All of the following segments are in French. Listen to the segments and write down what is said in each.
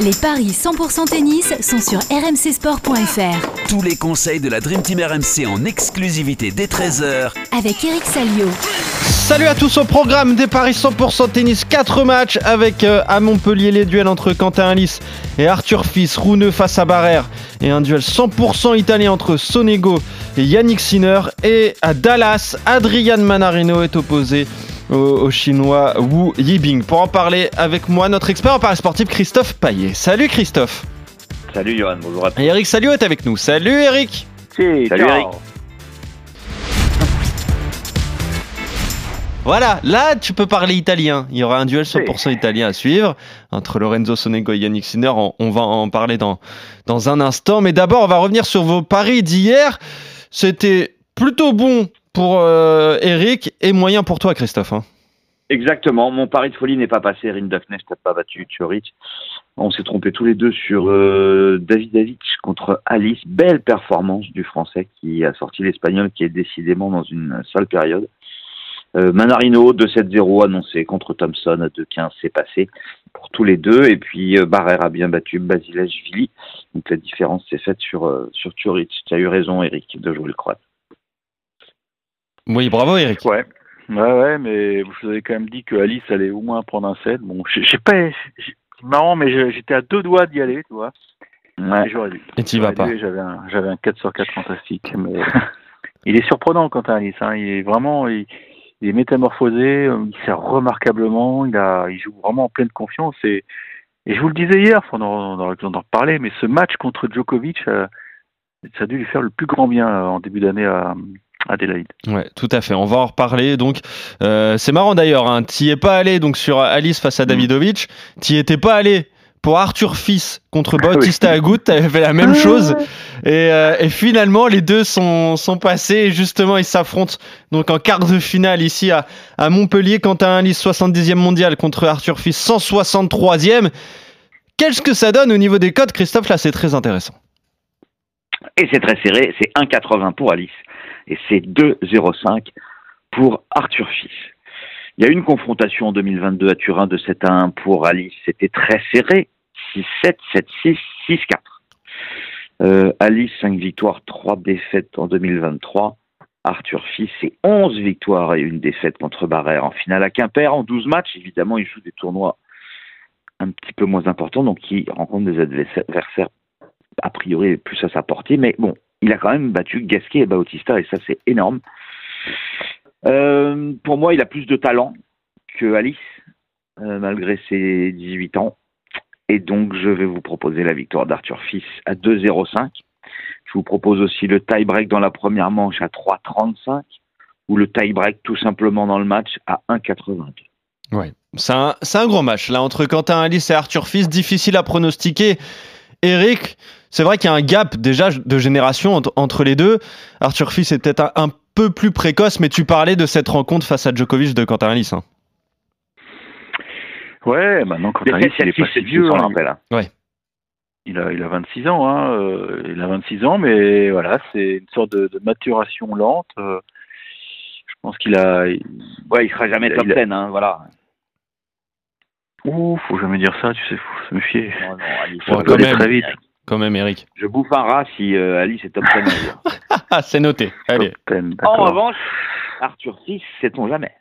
Les paris 100% tennis sont sur rmcsport.fr. Tous les conseils de la Dream Team RMC en exclusivité dès 13h Avec Eric Salio. Salut à tous au programme des Paris 100% tennis. 4 matchs avec euh, à Montpellier les duels entre Quentin Alice et Arthur Fils, Rouneux face à Barrère et un duel 100% italien entre Sonego et Yannick Sinner. Et à Dallas, Adrian Manarino est opposé au, chinois Wu Yibing. Pour en parler avec moi, notre expert en paris sportif Christophe Paillet. Salut Christophe. Salut Johan, bonjour à tous. Et Eric Salio est avec nous. Salut Eric. Salut Eric. Voilà, là tu peux parler italien. Il y aura un duel 100% italien à suivre entre Lorenzo Sonego et Yannick Sinner. On, va en parler dans, dans un instant. Mais d'abord, on va revenir sur vos paris d'hier. C'était plutôt bon pour euh, Eric et moyen pour toi, Christophe. Hein. Exactement. Mon pari de folie n'est pas passé. Erin n'a pas battu Turic. On s'est trompé tous les deux sur euh, David contre Alice. Belle performance du Français qui a sorti l'Espagnol qui est décidément dans une sale période. Euh, Manarino 2-7-0 annoncé contre Thompson 2-15 c'est passé pour tous les deux et puis euh, Barrère a bien battu Basilashvili donc la différence s'est faite sur euh, sur tu as eu raison Eric de jouer le croate oui, bravo Eric. Ouais. Ouais, ouais, mais je vous avais quand même dit que Alice allait au moins prendre un set. Bon, j'ai pas. C'est marrant, mais j'étais à deux doigts d'y aller, tu vois. Ouais. J'aurais dû. Et tu vas pas. J'avais un, un 4 sur 4 fantastique. Mais il est surprenant, Quentin Alice. Hein. Il est vraiment. Il, est métamorphosé. Il sert remarquablement. Il, a, il joue vraiment en pleine confiance. Et, et je vous le disais hier, on aurait pu en parler, mais ce match contre Djokovic, euh, ça a dû lui faire le plus grand bien euh, en début d'année à Adélaïde. Ouais, tout à fait. On va en reparler. Donc, euh, c'est marrant d'ailleurs. Hein. y es pas allé donc sur Alice face à mm. Davidovic. Tu étais pas allé pour Arthur Fils contre ah Bautista Agut. Tu avais fait la même chose. Euh, et, finalement, les deux sont, sont passés. Et justement, ils s'affrontent donc en quart de finale ici à, à Montpellier. Quentin Alice, 70e mondial contre Arthur Fils, 163e. Qu'est-ce que ça donne au niveau des codes, Christophe? Là, c'est très intéressant. Et c'est très serré. C'est 1,80 pour Alice et c'est 2-0-5 pour Arthur Fils. Il y a eu une confrontation en 2022 à Turin de 7 à 1 pour Alice, c'était très serré, 6-7, 7-6, 6-4. Alice, 5 victoires, 3 défaites en 2023. Arthur Fils, c'est 11 victoires et une défaite contre Barrère en finale à Quimper en 12 matchs. Évidemment, il joue des tournois un petit peu moins importants, donc il rencontre des adversaires a priori plus à sa portée. Mais bon, il a quand même battu Gasquet et Bautista, et ça, c'est énorme. Euh, pour moi, il a plus de talent que Alice, euh, malgré ses 18 ans. Et donc, je vais vous proposer la victoire d'Arthur Fils à 2-0-5. Je vous propose aussi le tie-break dans la première manche à 3-35 ou le tie-break tout simplement dans le match à 1-82. Ouais, c'est un, un, gros match là entre Quentin Alice et Arthur Fils, difficile à pronostiquer. Eric, c'est vrai qu'il y a un gap déjà de génération entre, les deux. Arthur Fils est peut-être un, peu plus précoce, mais tu parlais de cette rencontre face à Djokovic de Quentin Alice. Hein. Ouais, maintenant Quentin Alice, il est pas si vieux. Hein. Hein. Ouais. Il a, il a 26 ans, hein, euh, il a 26 ans, mais voilà, c'est une sorte de, maturation lente. Euh, je pense qu'il a. ouais, il sera jamais top 10, hein, voilà. Ouh, faut jamais dire ça, tu sais, faut se méfier. Non, non, il faut aller très vite. Quand même, Eric. Je bouffe un rat si euh, Alice est top 10. c'est noté. Allez. en revanche, Arthur 6, sait-on jamais?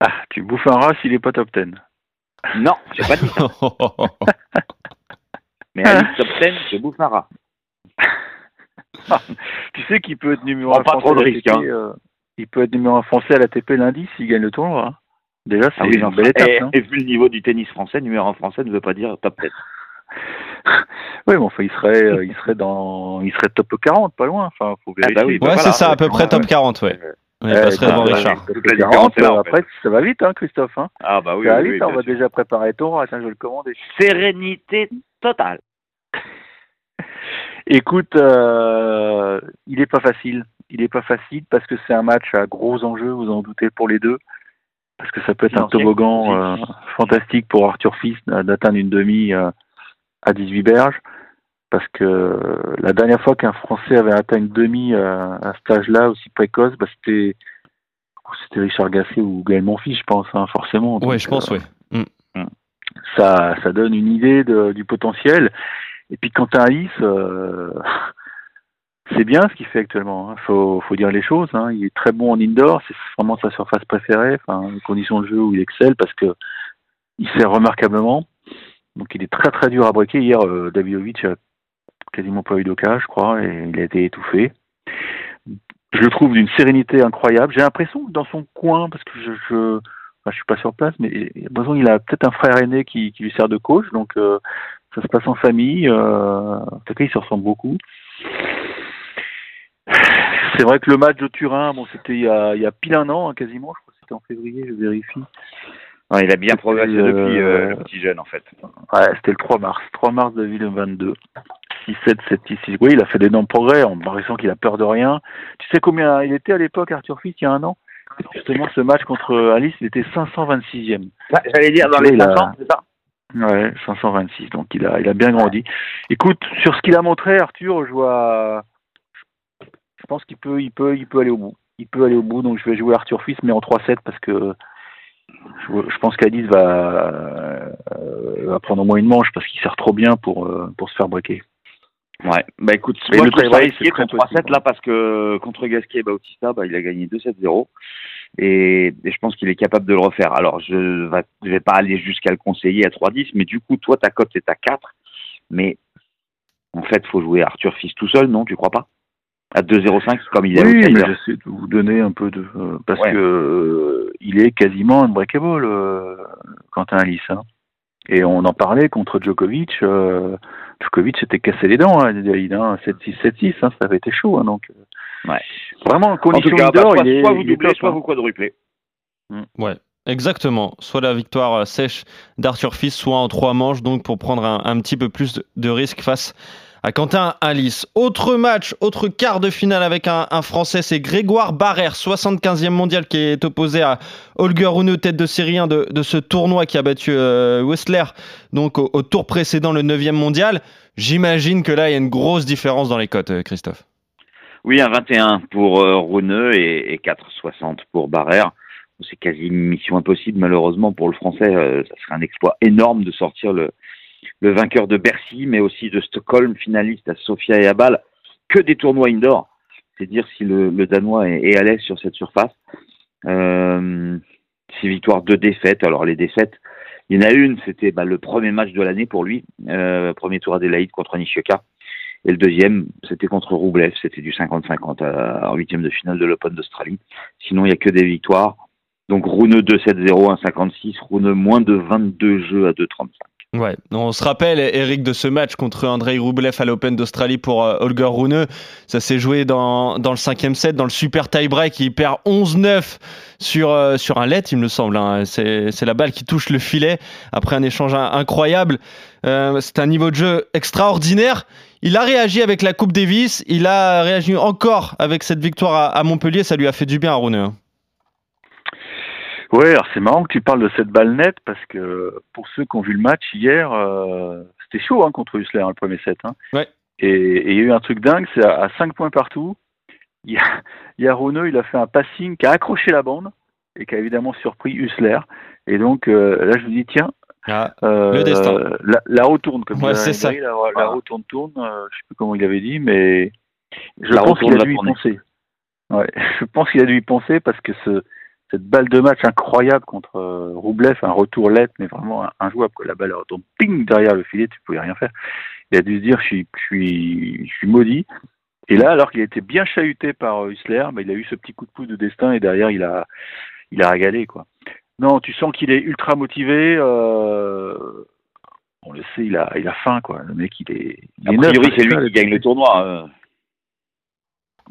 Ah, tu bouffes un rat s'il n'est pas top 10. Non, j'ai pas dit ça. Mais Alice top 10, je bouffe un rat. tu sais qu'il peut être numéro 1 français. de risque, hein. euh, il peut être numéro 1 français à la TP lundi s'il gagne le tournoi. Hein. Déjà, c'est ah oui, une belle étape. Et, hein. et, vu le niveau du tennis français, numéro 1 français ne veut pas dire top 10. Oui, mais enfin, il serait, euh, il serait dans, il serait top 40, pas loin. Enfin, faut vérifier. Ah bah oui, ouais, c'est ça, à peu près top 40, ouais. il passerait devant Richard. 40, après, ça va vite, hein, Christophe. Hein. Ah bah oui. Ça va vite, on va déjà préparer ton Attends, je vais le commander. Sérénité totale. Écoute, euh, il est pas facile. Il est pas facile parce que c'est un match à gros enjeux, vous en doutez, pour les deux. Parce que ça peut être un toboggan euh, fantastique pour Arthur Fils d'atteindre une demi euh, à 18 berges. Parce que la dernière fois qu'un Français avait atteint une demi à, à cet âge-là, aussi précoce, bah, c'était c'était Richard Gasset ou Gaël Monfils, je pense, hein, forcément. Oui, je pense, euh, oui. Mm. Ça, ça donne une idée de, du potentiel. Et puis Quentin Alice, euh, c'est bien ce qu'il fait actuellement. Il hein. faut, faut, dire les choses. Hein. Il est très bon en indoor, c'est vraiment sa surface préférée. Enfin, les conditions de jeu où il excelle parce que il sert remarquablement. Donc il est très très dur à breaker. Hier, euh, Davidovic a quasiment pas eu d'occasion, je crois, et il a été étouffé. Je le trouve d'une sérénité incroyable. J'ai l'impression que dans son coin, parce que je, je, suis pas sur place, mais il a peut-être un frère aîné qui, lui sert de coach, donc euh, ça se passe en famille. Euh, en tout cas, il se ressemble beaucoup. C'est vrai que le match de Turin, bon, c'était il, y a, il y a pile un an, hein, quasiment, je crois que c'était en février, je vérifie. Il a bien progressé depuis euh, le petit jeune, en fait. Ouais, c'était le 3 mars, 3 mars 2022. 6, 7, 7, 6, 6. Oui, il a fait d'énormes progrès en paraissant qu'il a peur de rien. Tu sais combien il était à l'époque, Arthur Fils, il y a un an? Justement, ce match contre Alice, il était 526e. J'allais dire dans les 500, c'est ça? Ouais, 526. Donc il a, il a bien grandi. Écoute, sur ce qu'il a montré, Arthur, je vois, je pense qu'il peut, il peut, il peut aller au bout. Il peut aller au bout. Donc je vais jouer Arthur Fils, mais en 3-7 parce que je, pense qu'Alice va, euh, va prendre au moins une manche parce qu'il sert trop bien pour, euh, pour se faire breaker. Ouais, bah écoute, mais moi, le je risqué contre 3-7 là parce que contre Gasquet et Bautista, bah, il a gagné 2-7-0 et, je pense qu'il est capable de le refaire. Alors je vais, je vais pas aller jusqu'à le conseiller à 3-10, mais du coup, toi ta cote est à 4, mais en fait, faut jouer Arthur Fils tout seul, non Tu crois pas? À 2-0-5 comme il est. Oui, mais j'essaie de vous donner un peu de euh, parce que euh, il est quasiment unbreakable, euh, Quentin Alice. Hein. Et on en parlait contre Djokovic. Euh, Djokovic s'était cassé les dents, hein, 7-6, 7-6, hein, ça avait été chaud. Hein, donc, euh. ouais. Vraiment, en condition en cas, bah, soit, il est, soit vous doublez, soit vous quadruplez. Mm. Ouais. Exactement, soit la victoire sèche d'Arthur Fils, soit en trois manches, donc pour prendre un, un petit peu plus de risque face à Quentin Alice. Autre match, autre quart de finale avec un, Français, c'est Grégoire Barrère, 75e mondial, qui est opposé à Holger Rune, tête de série 1 de, ce tournoi qui a battu euh, donc au, tour précédent, le 9e mondial. J'imagine que là, il y a une grosse différence dans les cotes, euh, Christophe. Oui, un 21 pour euh, et, et 4,60 pour Barrère. C'est quasi une mission impossible, malheureusement, pour le Français. ça serait un exploit énorme de sortir le, le vainqueur de Bercy, mais aussi de Stockholm, finaliste à Sofia et à Bâle, que des tournois indoor. C'est dire si le, Danois est, à l'aise sur cette surface. Euh, six victoires, deux défaites. Alors les défaites, il y en a une, c'était bah, le premier match de l'année pour lui, euh, premier tour Adélaïde contre Nishioka. Et le deuxième, c'était contre Roublev, c'était du 50-50 en huitième de finale de l'Open d'Australie. Sinon, il n'y a que des victoires. Donc Rune 2-7-0, 1-56, Rune moins de 22 jeux à 2-35. On se rappelle, Eric, de ce match contre Andrei Rublev à l'Open d'Australie pour euh, Holger Rune. Ça s'est joué dans, dans le cinquième set, dans le super tie-break. Il perd 11-9 sur, euh, sur un let, il me semble. Hein. C'est la balle qui touche le filet après un échange incroyable. Euh, c'est un niveau de jeu extraordinaire. Il a réagi avec la Coupe Davis. Il a réagi encore avec cette victoire à, à Montpellier. Ça lui a fait du bien à Rune. Ouais, alors c'est marrant que tu parles de cette balle nette parce que pour ceux qui ont vu le match hier, euh, c'était chaud hein, contre Hussler hein, le premier set. Hein. Ouais. Et il y a eu un truc dingue, c'est à, 5 points partout. Il y, a, il y a il a fait un passing qui a accroché la bande et qui a évidemment surpris Hussler. Et donc euh, là, je me dis, tiens, ah, euh, le destin. La, la roue tourne, comme ouais, c'est ça. La, la, roue tourne, tourne. Euh, je sais plus comment il avait dit, mais je pense qu'il a dû y penser. Ouais, je pense qu'il a dû y penser parce que ce, cette balle de match incroyable contre euh, Roublev, un retour let, mais vraiment injouable, que la balle retourne ping derrière le filet, tu pouvais rien faire. Il a dû se dire, je suis, je suis, je suis maudit. Et là, alors qu'il a été bien chahuté par euh, Hussler, bah, il a eu ce petit coup de pouce de destin et derrière, il a, il a régalé, quoi. Non, tu sens qu'il est ultra motivé. Euh, on le sait, il a, il a faim, quoi. Le mec, il est. Il a priori, c'est lui qui gagne le tournoi. Euh.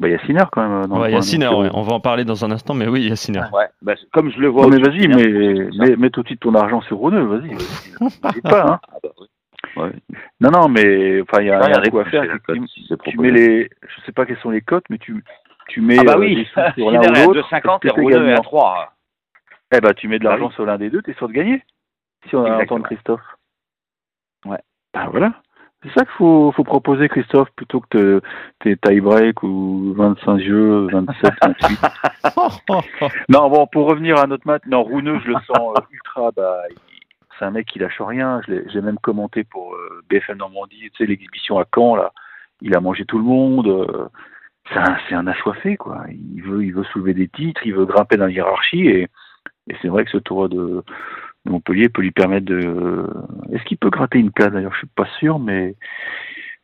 Bah, il y a Sinner quand même. Dans ouais, il y a Sinner, ouais. on va en parler dans un instant, mais oui, il y a Sinner. Ouais, bah, comme je le vois. Non, mais vas-y, mais, mets, tout de suite ton argent sur Roneux, vas-y. N'hésite pas, hein. Ah, bah, ouais. Non, non, mais enfin, il y a, y a rien à faire. Si tu, mets les, je sais pas quelles sont les cotes, mais tu, tu mets ah bah oui. des sous sur l'un ou l'autre. 2,50 et est à 3. Eh bah, tu mets de l'argent sur l'un des deux, t'es sûr de gagner? Si on a entendre Christophe. Ouais. Bah voilà. C'est ça qu'il faut, faut, proposer, Christophe, plutôt que tes tie-break ou 25 jeux, 27, 28. non, bon, pour revenir à notre match, non, Rouneux, je le sens euh, ultra, bah, c'est un mec qui lâche rien. J'ai même commenté pour euh, BFM Normandie, tu sais, l'exhibition à Caen, là. Il a mangé tout le monde. euh, c'est un, assoiffé, quoi. Il veut, il veut soulever des titres, il veut grimper dans la hiérarchie. Et, et c'est vrai que ce tour de Montpellier peut lui permettre de. Est-ce qu'il peut gratter une place d'ailleurs Je suis pas sûr, mais.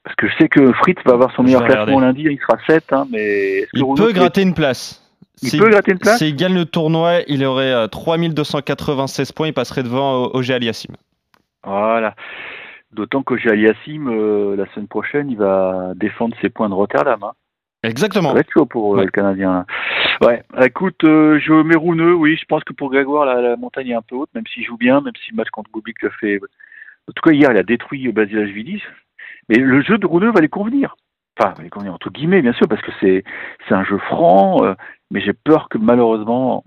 Parce que je sais que Fritz va avoir son Je meilleur classement lundi, il sera 7, hein, mais. Il Renaud peut gratter une place. Il peut gratter une place S'il gagne le tournoi, il aurait euh, 3296 points, il passerait devant euh, OG Aliassim. Voilà. D'autant que chez Aliassim, euh, la semaine prochaine, il va défendre ses points de Rotterdam. Hein. Ça Exactement. va être chaud pour euh, Ouais. le Canadien. là. Ouais, écoute, euh, je mets Rouneux, oui, je pense que pour Grégoire, la, montagne est un peu haute, même s'il joue bien, même si le match contre Bubik le fait. En tout cas, hier, il a détruit Basilashvili. Mais le jeu de Rouneux va lui convenir. Enfin, va lui convenir entre guillemets, bien sûr, parce que c'est c'est un jeu franc, euh, mais j'ai peur que malheureusement,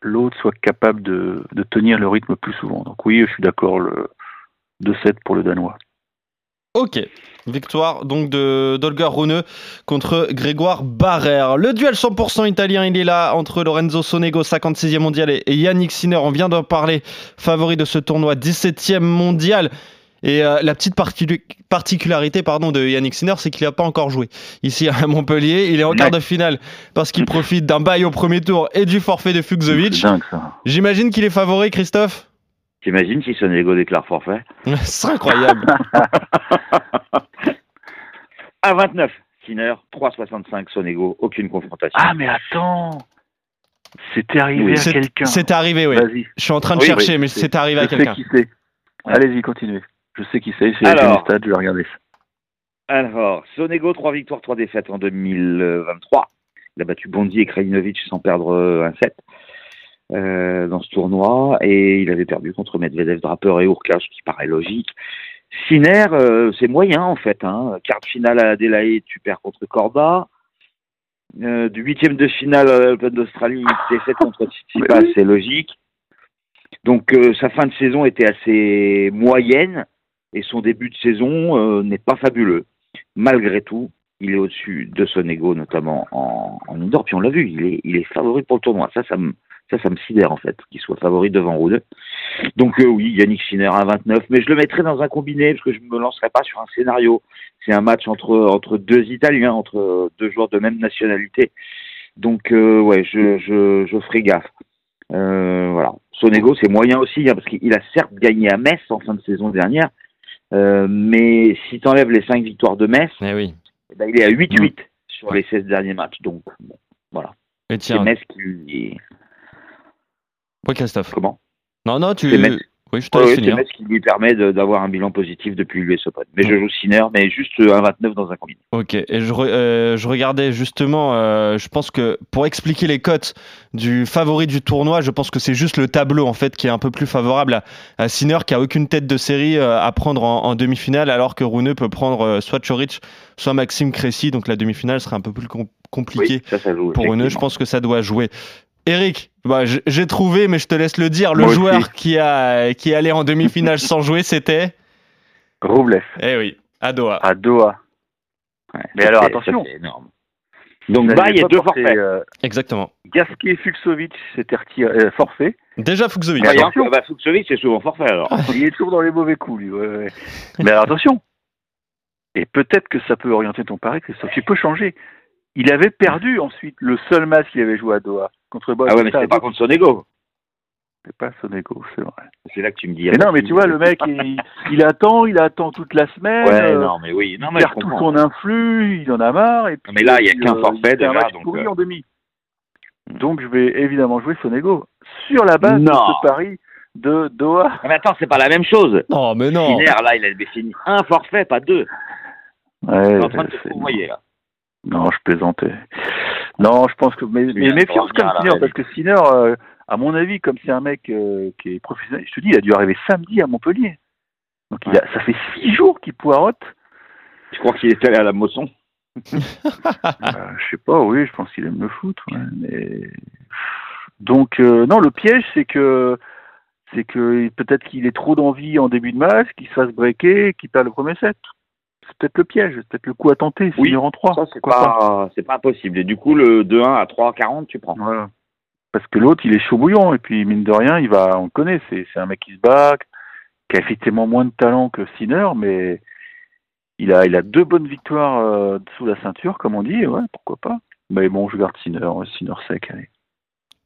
l'autre soit capable de, de tenir le rythme plus souvent. Donc oui, je suis d'accord, le 2-7 pour le Danois. Ok. Victoire donc de d'Olga Rune contre Grégoire Barrère. Le duel 100% italien, il est là entre Lorenzo Sonego, 56e mondial, et et Yannick Sinner. On vient d'en parler, favori de ce tournoi, 17e mondial. Et euh, la petite particu- particularité pardon, de Yannick Sinner, c'est qu'il n'a pas encore joué. Ici à Montpellier, il est en quart de finale parce qu'il profite d'un bail au premier tour et du forfait de Fuxovic. J'imagine qu'il est favori, Christophe? T'imagines si Sonego déclare forfait C'est incroyable. À 29, Sinner, 3,65 Sonego, aucune confrontation. Ah mais attends C'était arrivé Oui, à C'est- quelqu'un. C'est arrivé, oui. Vas-y. Je suis en train de Oui, chercher, oui, mais c'est- arrivé à Je sais quelqu'un. qui c'est. Allez-y, continuez. Je sais qui c'est, c'est stade, je vais regarder ça. Alors, Sonego, 3 victoires, 3 défaites en 2023. Il a battu Bondi et Krajinovic sans perdre euh, un set euh, dans ce tournoi. Et il avait perdu contre Medvedev, Draper et Urkach, ce qui paraît logique. Sinner, euh, c'est moyen en fait. Hein. Quart de finale à Adelaide, tu perds contre Corda. Euh, du huitième de finale à l'Open d'Australie, défaite contre Tsitsipas, Oui. c'est logique. Donc euh, sa fin de saison était assez moyenne et son début de saison n'est pas fabuleux. Malgré tout, il est au-dessus de Sonego, notamment en, en indoor. Puis on l'a vu, il est, il est favori pour le tournoi. Ça, ça me, ça, ça me sidère en fait, qu'il soit favori devant Rude. Donc euh, oui, Yannick Sinner à 29, mais je le mettrai dans un combiné parce que je ne me lancerai pas sur un scénario. C'est un match entre, entre deux Italiens, entre deux joueurs de même nationalité. Donc euh, ouais, je, je, je ferai gaffe. Euh, voilà. Sonego, c'est moyen aussi, hein, parce qu'il a certes gagné à Metz en fin de saison dernière, euh, mais si tu enlèves les 5 victoires de Metz, Eh oui. eh ben, il est à 8-8 sur les 16 derniers matchs. Donc, bon, voilà. Et tiens, Metz qui. Oui, Christophe. Comment? Non, non, tu. C'est. Oui, je te laisse C'est finir. Metz qui lui permet d'avoir un bilan positif depuis l'US Open. Mais je joue Sinner, mais juste un 29 dans un combiné. Ok, et je, re- euh, je regardais justement, euh, je pense que pour expliquer les cotes du favori du tournoi, je pense que c'est juste le tableau en fait qui est un peu plus favorable à, à Sinner qui a aucune tête de série euh, à prendre en, en demi-finale, alors que Rune peut prendre soit Choric, soit Maxime Cressy, donc la demi-finale serait un peu plus com- compliquée Oui, ça, ça joue. pour Rune. Je pense que ça doit jouer. Eric, bah, j'ai trouvé, mais je te laisse le dire, le Moi aussi. joueur qui, a, qui est allé en demi-finale sans jouer, c'était. Roublev, Eh oui, à Doha. à Doha. Ouais, Mais alors, attention. énorme. Donc, Vous n'avez il y a pas deux porté, forfaits. euh, Exactement. Gasquet Fuxovic s'était retiré, euh, forfait. Déjà Fuxovic. Ah, a attention. encore- bah, Fuxovic, c'est souvent forfait alors. Il est toujours dans les mauvais coups, lui. ouais, ouais. Mais alors, attention. Et peut-être que ça peut orienter ton pari, Christophe. Tu peux changer. Il avait perdu ensuite le seul match qu'il avait joué à Doha contre Bob. Ah ouais, mais c'était pas contre Sonego. C'est pas Sonego, c'est vrai. C'est là que tu me dis. Mais non, mais tu vois, le mec, il, il attend, il attend toute la semaine. Ouais, euh, non, mais oui. Non, il mais je perd tout son influx, il en a marre. Et puis, mais là, il y a qu'un euh, forfait il déjà, match donc, pourri euh. en demi. Donc je vais évidemment jouer Sonego sur la base de ce pari de Doha. Mais attends, c'est pas la même chose. Non, mais non. Sinner, là, il a défini un forfait, pas deux. Ouais, T'es en train de te là. Non, je plaisantais. Non, je pense que. Mais, mais méfiance comme Sinner, parce que Sinner, euh, à mon avis, comme c'est un mec euh, qui est professionnel, je te dis, il a dû arriver samedi à Montpellier. Donc il a, ça fait six jours qu'il poirote. Je crois qu'il est allé à la Mosson? Euh, je sais pas, oui, je pense qu'il aime le foot. ouais, mais... Donc, euh, non, le piège, c'est que c'est que peut-être qu'il ait trop d'envie en début de match, qu'il se fasse breaker, qu'il perd le premier set. C'est peut-être le piège, c'est peut-être le coup à tenter, Oui, finir en 3. Ça, c'est pas, c'est pas impossible. Et du coup, le 2-1 à 3,40, tu prends. Voilà. Parce que l'autre, il est chaud bouillant, et puis mine de rien, il va, on le connaît, c'est, c'est un mec qui se bat, qui a effectivement moins de talent que Sinner, mais il a, il a deux bonnes victoires euh, sous la ceinture, comme on dit, ouais, pourquoi pas. Mais bon, je garde Sinner, Sinner sec, allez.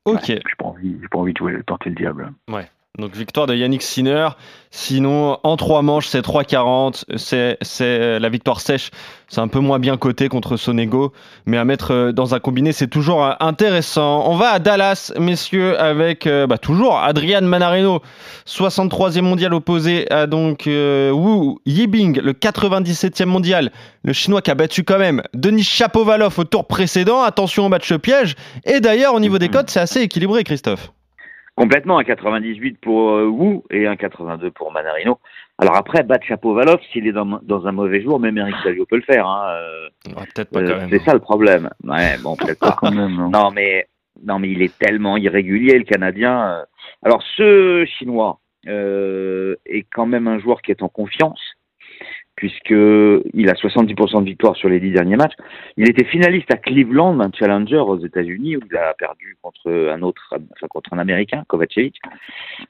Ok. J'ai pas envie, j'ai pas envie de jouer, tenter le diable. Ouais. Donc victoire de Yannick Sinner. Sinon, en trois manches, c'est 3,40. C'est, c'est la victoire sèche. C'est un peu moins bien coté contre Sonego. Mais à mettre euh, dans un combiné, c'est toujours euh, intéressant. On va à Dallas, messieurs, avec euh, bah, toujours Adrian Manarino, 63e mondial opposé à donc euh, Wu Yibing, le 97e mondial. Le chinois qui a battu quand même Denis Chapovalov au tour précédent. Attention au match piège. Et d'ailleurs, au niveau des codes, c'est assez équilibré, Christophe. Complètement, un 98 pour euh, Wu et un 82 pour Manarino. Alors après, battre Chapovalov, s'il est dans, dans un mauvais jour, même Eric Salio peut le faire. Hein. euh, Ouais, peut-être pas euh, quand même. c'est ça le problème. Ouais, bon, peut-être Pas quand même. hein. Non, mais non, mais il est tellement irrégulier, le Canadien. Alors, ce Chinois euh, est quand même un joueur qui est en confiance, puisque il a 70% de victoire sur les dix derniers matchs. Il était finaliste à Cleveland, un challenger aux États-Unis, où il a perdu contre un autre, contre un Américain, Kovacevic.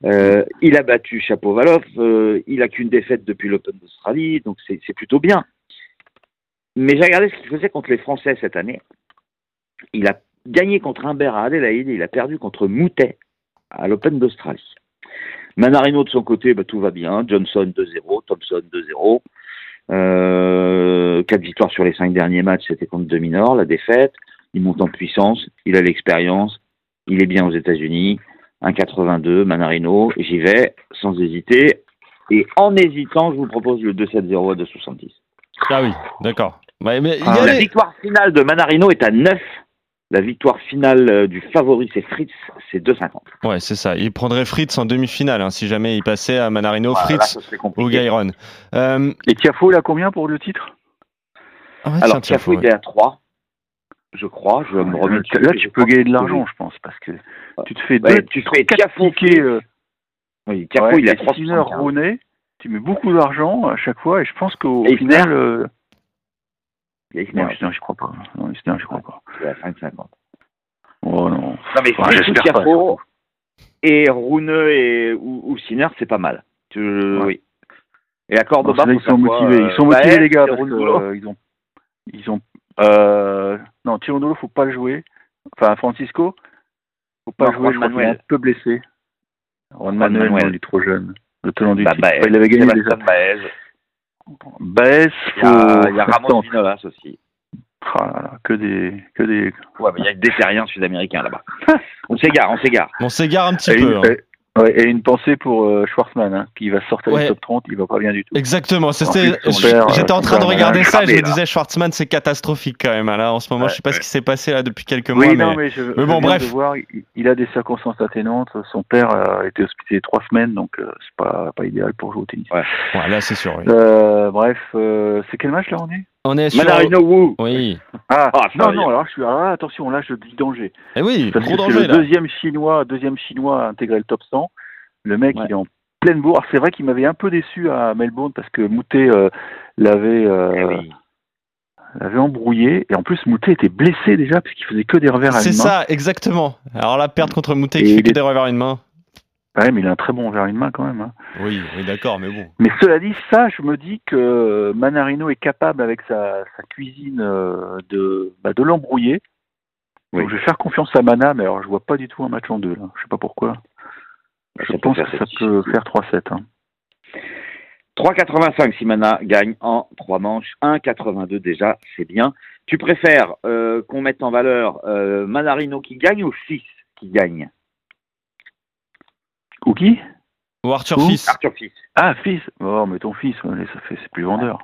Euh, il a battu Chapovalov. euh, il a qu'une défaite depuis l'Open d'Australie, donc c'est c'est plutôt bien. Mais j'ai regardé ce qu'il faisait contre les Français cette année. Il a gagné contre Humbert à Adélaïde et il a perdu contre Moutet à l'Open d'Australie. Manarino de son côté, bah, tout va bien. Johnson 2-0, Thompson 2-0. Euh, quatre victoires sur les cinq derniers matchs, c'était contre Dominor, la défaite. Il monte en puissance, il a l'expérience, il est bien aux États-Unis. 1,82, Manarino, j'y vais sans hésiter. Et en hésitant, je vous propose le 2-7-0 à 2,70. Ah oui, d'accord. Ouais, mais Ah, La les- victoire finale de Manarino est à 9. La victoire finale euh, du favori, c'est Fritz, c'est 2,50. Ouais, c'est ça. Il prendrait Fritz en demi-finale hein, si jamais il passait à Manarino, Voilà, là, Fritz ou. Gairon. Euh, Et Tiafo, il a combien pour le titre? Ah ouais, Alors, Tiafo tiens, était à 3, je crois. Je vais me remets. Là, Je tu peux gagner de l'argent, je pense, parce que tu te fais Ouais, deux, tu fais quatre Tiafo, tickets. euh, Oui, Tiafo, ouais, il a et Sinner, 3,75. Rooney, tu mets beaucoup d'argent à chaque fois, et je pense qu'au final. euh, Il y a Isner, Non, Isner, j'y crois pas. Non, Isner, j'y crois pas. il est à 5,50. Oh non. Non, mais j'espère pas, et Rouneux et, ou, ou Sinner, c'est pas mal. Tu- Ouais. Oui. Et à Bon, Cordoba, là, ils faut sont quoi, motivés. euh, Ils sont motivés, Baez, les gars, parce Tirondolo qu'ils ont. Ils ont. Euh, non, Tirondolo, faut pas le jouer. Enfin, Francisco, faut pas Non, jouer. Juan Je crois qu'il est Manuel. un peu blessé. Juan Juan Manuel, Manuel. non, il est trop jeune. Le talent du Bah, titre. Il avait gagné déjà. Baez. Baez, Il y faut. a, il y a tenter. Vinolas aussi. Ah là là, que des, que des. Ouais, mais il y a que des terriens sud-américains là-bas. on s'égare, on s'égare. On s'égare un petit Et peu. une, hein. Et- ouais, et une pensée pour euh, Schwartzmann, hein, qui va sortir Ouais. du top 30, il va pas bien du tout. Exactement, c'était- j'étais euh, en train de regarder ça et je me disais Schwartzmann c'est catastrophique quand même. hein, Là en ce moment, Ouais, je sais pas ce qui s'est passé là depuis quelques mois. Oui, mais... non, mais je, mais bon, bref. de voir, il, a des circonstances atténuantes. Son père a été hospitalisé trois semaines, donc euh, c'est pas, pas idéal pour jouer au tennis. Ouais. Là c'est sûr. Oui. Euh, bref, euh, c'est quel match là on est? On est sur. Manarino Wu. Oui. Ah, Ah, non, non, alors je suis ah, attention, là je dis danger. Eh oui, Parce que gros c'est danger le là. deuxième chinois, deuxième chinois à intégrer le top 100. Le mec, Ouais. il est en pleine bourre. Alors, C'est vrai qu'il m'avait un peu déçu à Melbourne parce que Moutet euh, l'avait euh, Eh oui. embrouillé et en plus Moutet était blessé déjà parce qu'il faisait que des revers à C'est une main. ça, exactement. Alors la perte contre Moutet Et qui fait que des revers à une main. Ouais, mais il a un très bon à une main quand même. hein. Oui, oui, d'accord, mais bon. Mais cela dit, ça, je me dis que Manarino est capable avec sa, sa cuisine euh, de, bah, de l'embrouiller. Oui. Donc je vais faire confiance à Mana, mais alors je vois pas du tout un match en deux. Là. Je sais pas pourquoi. Ça Je pense que ça peut faire 3-7. Hein. 3,85 si Mana gagne en 3 manches. 1,82 déjà, c'est bien. Tu préfères euh, qu'on mette en valeur euh, Manarino qui gagne ou Fils qui gagne? Ou qui? Ou Arthur Ou Fils. Arthur Fils. Ah, fils. Oh, mais ton fils, ça fait, c'est plus vendeur.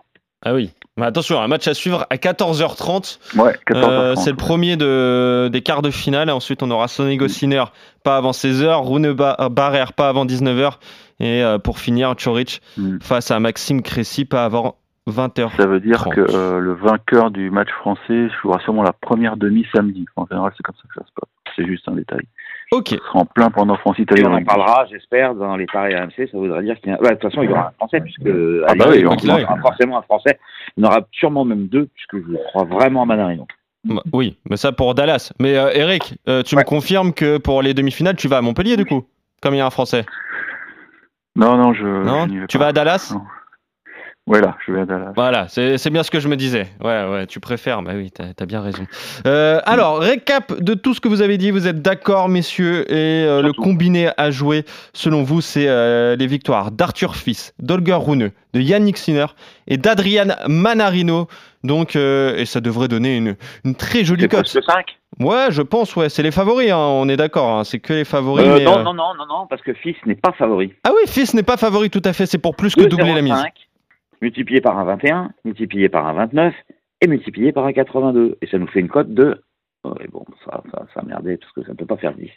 Ah oui. Mais attention, un match à suivre à 14h30. Ouais, 14 Euh, c'est le premier de, des quarts de finale. Ensuite, on aura Sonego Sinner pas avant 16h, Rune Ba- Barrère pas avant 19h. Et euh, pour finir, Chorich Hmm. face à Maxime Cressy pas avant 20h. Ça veut dire 30. que euh, le vainqueur du match français jouera sûrement la première demi samedi. En général, c'est comme ça que ça se passe. C'est juste un détail. Ok. Ce sera en plein pendant France-Italie. On en le- parlera, j'espère, dans les paris RMC. Ça voudrait dire qu'il y a. ouais, de toute façon, il y aura un Français, puisque. Ah bah oui, quoi il y aura forcément un Français. Il y en aura sûrement même deux, puisque je crois vraiment à Manarino. Bah, oui, mais ça pour Dallas. Mais euh, Eric, euh, tu me confirmes que pour les demi-finales, tu vas à Montpellier du coup Comme il y a un Français? Non, non, je. Non? je n'y vais Tu pas. vas à Dallas? Non. Voilà, je vais à Dallas. Voilà, c'est c'est bien ce que je me disais. Ouais, ouais, tu préfères. Bah oui, t'as as bien raison. Euh, alors, récap de tout ce que vous avez dit. Vous êtes d'accord, messieurs, et euh, le combiné à jouer, selon vous, c'est euh, les victoires d'Arthur Fils, d'Olger Rune, de Yannick Sinner et d'Adrian Manarino. Donc, euh, et ça devrait donner une, une très jolie C'est cote. presque 5 Ouais, je pense, ouais, c'est les favoris, hein, on est d'accord. hein, c'est que les favoris. Euh, mais, non, euh, non, non, non, non, parce que Fils n'est pas favori. Ah oui, Fils n'est pas favori, tout à fait. C'est pour plus que doubler la mise. 2,05 multiplié par un 21, multiplié par un 29 et multiplié par un 82. Et ça nous fait une cote de. Oh, et bon, ça, ça, ça a merdé parce que ça ne peut pas faire 10.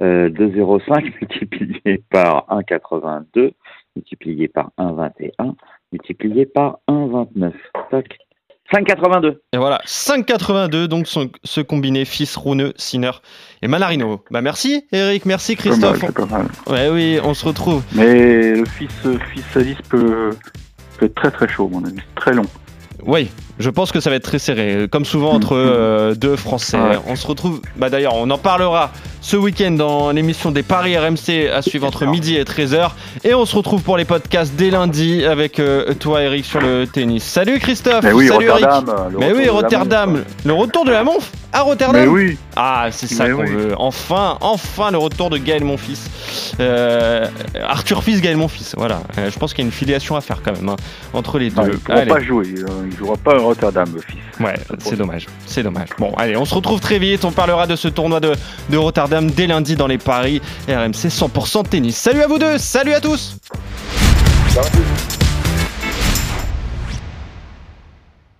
Euh, 2,05 multiplié par 1,82 multiplié par 1,21 multiplié par 1,29. Tac. 5,82. Et voilà, 5,82, donc ce combiné Fils, Rune, Sinner et Manarino. Bah merci Eric, merci C'est pas mal, Christophe. c'est pas mal. Ouais, oui, on se retrouve. Mais le fils, fils Alice peut, peut être très très chaud, mon ami. Très long. Oui, je pense que ça va être très serré, comme souvent entre euh, deux Français. Ouais. On se retrouve, bah d'ailleurs, on en parlera ce week-end dans l'émission des Paris RMC à suivre entre midi et 13h. Et on se retrouve pour les podcasts dès lundi avec euh, toi Eric sur le tennis. Salut Christophe, Mais oui, salut Rotterdam. Eric. Mais oui, Rotterdam, le retour de la Monf à Rotterdam. Mais oui. Ah, c'est ça qu'on oui. veut. Enfin, enfin le retour de Gaël Monfils. Euh, Arthur Fils, Gaël Monfils. Voilà. Euh, je pense qu'il y a une filiation à faire quand même hein, entre les Non, deux. il ne pourra Allez. pas jouer. euh, Il ne jouera pas à Rotterdam, le fils. Ouais, c'est dommage. C'est dommage. Bon, allez, on se retrouve très vite. On parlera de ce tournoi de, de Rotterdam dès lundi dans les paris RMC 100% tennis. Salut à vous deux. Salut à tous. Tous.